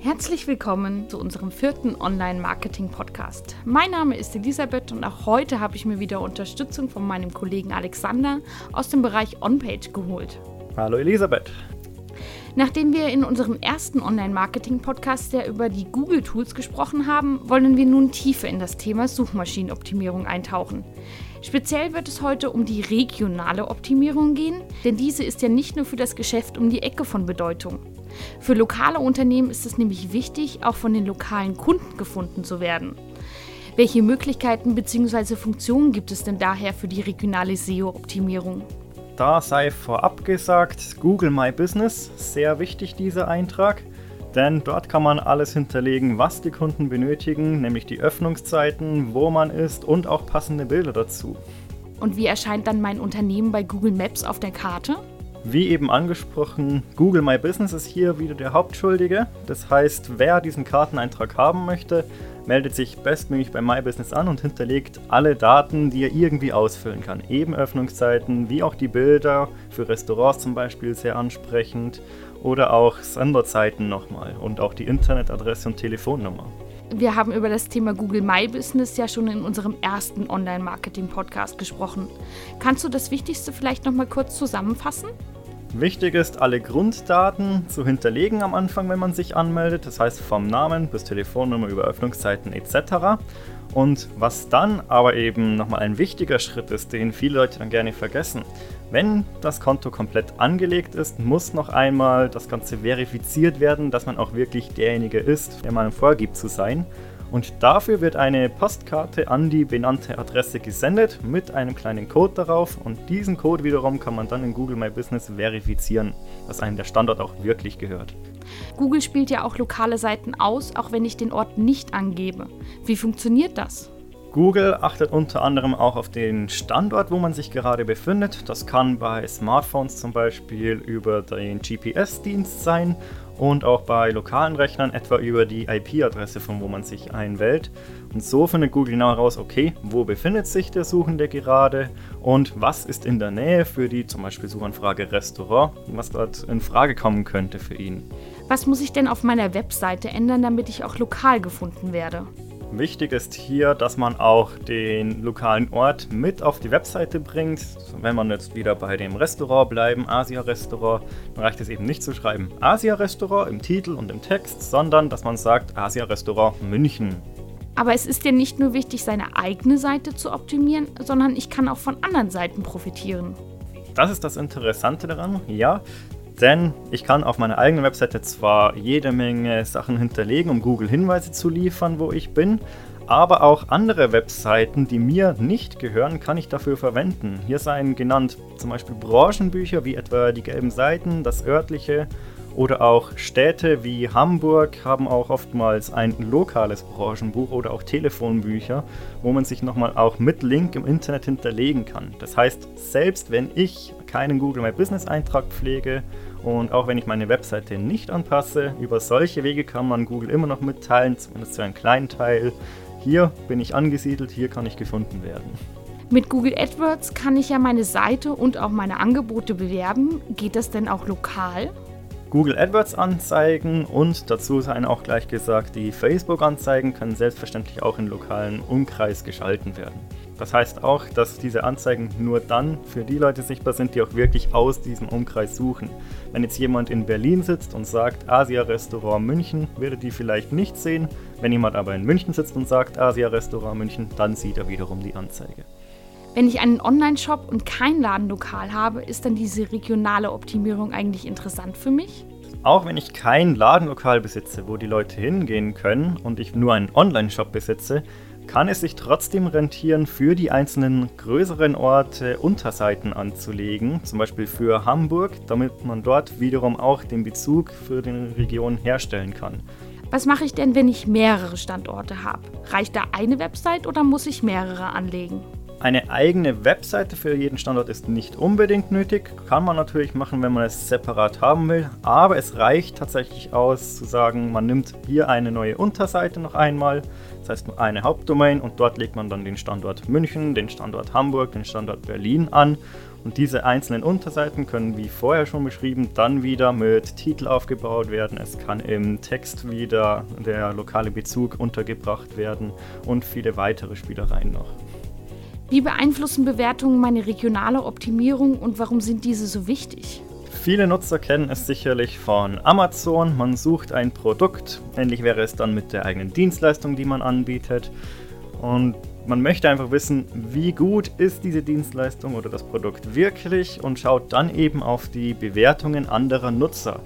Herzlich willkommen zu unserem vierten Online-Marketing-Podcast. Mein Name ist Elisabeth und auch heute habe ich mir wieder Unterstützung von meinem Kollegen Alexander aus dem Bereich On-Page geholt. Hallo Elisabeth. Nachdem wir in unserem ersten Online-Marketing-Podcast ja über die Google-Tools gesprochen haben, wollen wir nun tiefer in das Thema Suchmaschinenoptimierung eintauchen. Speziell wird es heute um die regionale Optimierung gehen, denn diese ist ja nicht nur für das Geschäft um die Ecke von Bedeutung. Für lokale Unternehmen ist es nämlich wichtig, auch von den lokalen Kunden gefunden zu werden. Welche Möglichkeiten bzw. Funktionen gibt es denn daher für die regionale SEO-Optimierung? Da sei vorab gesagt, Google My Business, sehr wichtig dieser Eintrag, denn dort kann man alles hinterlegen, was die Kunden benötigen, nämlich die Öffnungszeiten, wo man ist und auch passende Bilder dazu. Und wie erscheint dann mein Unternehmen bei Google Maps auf der Karte? Wie eben angesprochen, Google My Business ist hier wieder der Hauptschuldige. Das heißt, wer diesen Karteneintrag haben möchte, meldet sich bestmöglich bei My Business an und hinterlegt alle Daten, die er irgendwie ausfüllen kann. Eben Öffnungszeiten, wie auch die Bilder für Restaurants zum Beispiel sehr ansprechend oder auch Senderzeiten nochmal und auch die Internetadresse und Telefonnummer. Wir haben über das Thema Google My Business ja schon in unserem ersten Online-Marketing-Podcast gesprochen. Kannst du das Wichtigste vielleicht noch mal kurz zusammenfassen? Wichtig ist, alle Grunddaten zu hinterlegen am Anfang, wenn man sich anmeldet. Das heißt vom Namen bis Telefonnummer über Öffnungszeiten etc. Und was dann aber eben nochmal ein wichtiger Schritt ist, den viele Leute dann gerne vergessen. Wenn das Konto komplett angelegt ist, muss noch einmal das Ganze verifiziert werden, dass man auch wirklich derjenige ist, der man vorgibt zu sein. Und dafür wird eine Postkarte an die benannte Adresse gesendet mit einem kleinen Code darauf und diesen Code wiederum kann man dann in Google My Business verifizieren, dass einem der Standort auch wirklich gehört. Google spielt ja auch lokale Seiten aus, auch wenn ich den Ort nicht angebe. Wie funktioniert das? Google achtet unter anderem auch auf den Standort, wo man sich gerade befindet. Das kann bei Smartphones zum Beispiel über den GPS-Dienst sein und auch bei lokalen Rechnern etwa über die IP-Adresse, von wo man sich einwählt. Und so findet Google genau heraus, okay, wo befindet sich der Suchende gerade und was ist in der Nähe für die zum Beispiel Suchanfrage Restaurant, was dort in Frage kommen könnte für ihn. Was muss ich denn auf meiner Webseite ändern, damit ich auch lokal gefunden werde? Wichtig ist hier, dass man auch den lokalen Ort mit auf die Webseite bringt. Wenn man jetzt wieder bei dem Restaurant bleiben, Asia-Restaurant, dann reicht es eben nicht zu schreiben Asia-Restaurant im Titel und im Text, sondern dass man sagt Asia-Restaurant München. Aber es ist ja nicht nur wichtig, seine eigene Seite zu optimieren, sondern ich kann auch von anderen Seiten profitieren. Das ist das Interessante daran, ja. Denn ich kann auf meiner eigenen Webseite zwar jede Menge Sachen hinterlegen, um Google Hinweise zu liefern, wo ich bin, aber auch andere Webseiten, die mir nicht gehören, kann ich dafür verwenden. Hier seien genannt zum Beispiel Branchenbücher wie etwa die gelben Seiten, das örtliche oder auch Städte wie Hamburg haben auch oftmals ein lokales Branchenbuch oder auch Telefonbücher, wo man sich nochmal auch mit Link im Internet hinterlegen kann. Das heißt, selbst wenn ich keinen Google My Business Eintrag pflege und auch wenn ich meine Webseite nicht anpasse, über solche Wege kann man Google immer noch mitteilen, zumindest zu einem kleinen Teil. Hier bin ich angesiedelt, hier kann ich gefunden werden. Mit Google AdWords kann ich ja meine Seite und auch meine Angebote bewerben. Geht das denn auch lokal? Google AdWords Anzeigen und dazu seien auch gleich gesagt, die Facebook Anzeigen können selbstverständlich auch in lokalen Umkreis geschalten werden. Das heißt auch, dass diese Anzeigen nur dann für die Leute sichtbar sind, die auch wirklich aus diesem Umkreis suchen. Wenn jetzt jemand in Berlin sitzt und sagt Asia Restaurant München, würde die vielleicht nicht sehen. Wenn jemand aber in München sitzt und sagt Asia Restaurant München, dann sieht er wiederum die Anzeige. Wenn ich einen Online-Shop und kein Ladenlokal habe, ist dann diese regionale Optimierung eigentlich interessant für mich? Auch wenn ich kein Ladenlokal besitze, wo die Leute hingehen können und ich nur einen Online-Shop besitze, kann es sich trotzdem rentieren, für die einzelnen größeren Orte Unterseiten anzulegen, zum Beispiel für Hamburg, damit man dort wiederum auch den Bezug für die Region herstellen kann. Was mache ich denn, wenn ich mehrere Standorte habe? Reicht da eine Website oder muss ich mehrere anlegen? Eine eigene Webseite für jeden Standort ist nicht unbedingt nötig. Kann man natürlich machen, wenn man es separat haben will. Aber es reicht tatsächlich aus zu sagen, man nimmt hier eine neue Unterseite noch einmal. Das heißt nur eine Hauptdomain und dort legt man dann den Standort München, den Standort Hamburg, den Standort Berlin an. Und diese einzelnen Unterseiten können, wie vorher schon beschrieben, dann wieder mit Titel aufgebaut werden. Es kann im Text wieder der lokale Bezug untergebracht werden und viele weitere Spielereien noch. Wie beeinflussen Bewertungen meine regionale Optimierung und warum sind diese so wichtig? Viele Nutzer kennen es sicherlich von Amazon. Man sucht ein Produkt. Ähnlich wäre es dann mit der eigenen Dienstleistung, die man anbietet. Und man möchte einfach wissen, wie gut ist diese Dienstleistung oder das Produkt wirklich und schaut dann eben auf die Bewertungen anderer Nutzer.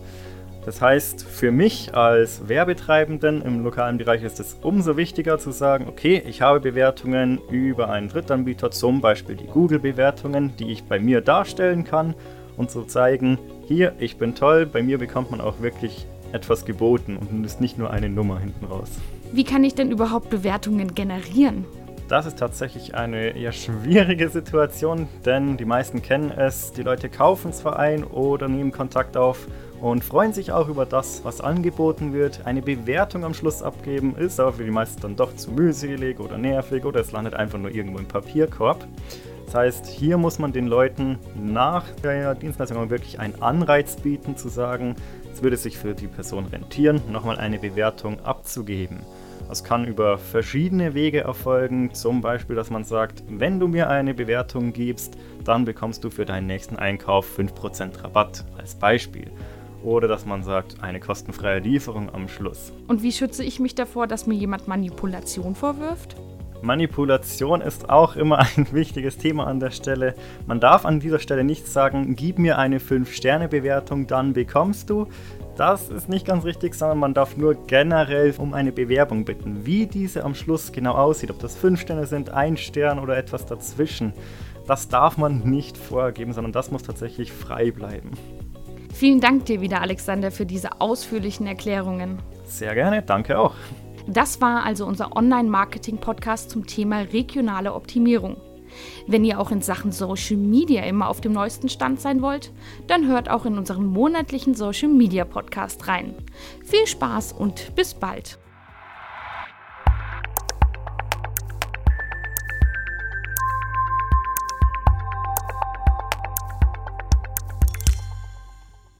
Das heißt, für mich als Werbetreibenden im lokalen Bereich ist es umso wichtiger zu sagen, okay, ich habe Bewertungen über einen Drittanbieter, zum Beispiel die Google-Bewertungen, die ich bei mir darstellen kann und zu so zeigen, hier, ich bin toll, bei mir bekommt man auch wirklich etwas geboten und ist nicht nur eine Nummer hinten raus. Wie kann ich denn überhaupt Bewertungen generieren? Das ist tatsächlich eine eher schwierige Situation, denn die meisten kennen es. Die Leute kaufen zwar ein oder nehmen Kontakt auf und freuen sich auch über das, was angeboten wird. Eine Bewertung am Schluss abgeben ist aber für die meisten dann doch zu mühselig oder nervig oder es landet einfach nur irgendwo im Papierkorb. Das heißt, hier muss man den Leuten nach der Dienstleistung wirklich einen Anreiz bieten, zu sagen, es würde sich für die Person rentieren, nochmal eine Bewertung abzugeben. Das kann über verschiedene Wege erfolgen, zum Beispiel, dass man sagt, wenn du mir eine Bewertung gibst, dann bekommst du für deinen nächsten Einkauf 5% Rabatt als Beispiel. Oder dass man sagt, eine kostenfreie Lieferung am Schluss. Und wie schütze ich mich davor, dass mir jemand Manipulation vorwirft? Manipulation ist auch immer ein wichtiges Thema an der Stelle. Man darf an dieser Stelle nicht sagen, gib mir eine 5-Sterne-Bewertung, dann bekommst du. Das ist nicht ganz richtig, sondern man darf nur generell um eine Bewerbung bitten. Wie diese am Schluss genau aussieht, ob das 5 Sterne sind, 1 Stern oder etwas dazwischen, das darf man nicht vorgeben, sondern das muss tatsächlich frei bleiben. Vielen Dank dir wieder, Alexander, für diese ausführlichen Erklärungen. Sehr gerne, danke auch. Das war also unser Online-Marketing-Podcast zum Thema regionale Optimierung. Wenn ihr auch in Sachen Social Media immer auf dem neuesten Stand sein wollt, dann hört auch in unseren monatlichen Social Media Podcast rein. Viel Spaß und bis bald!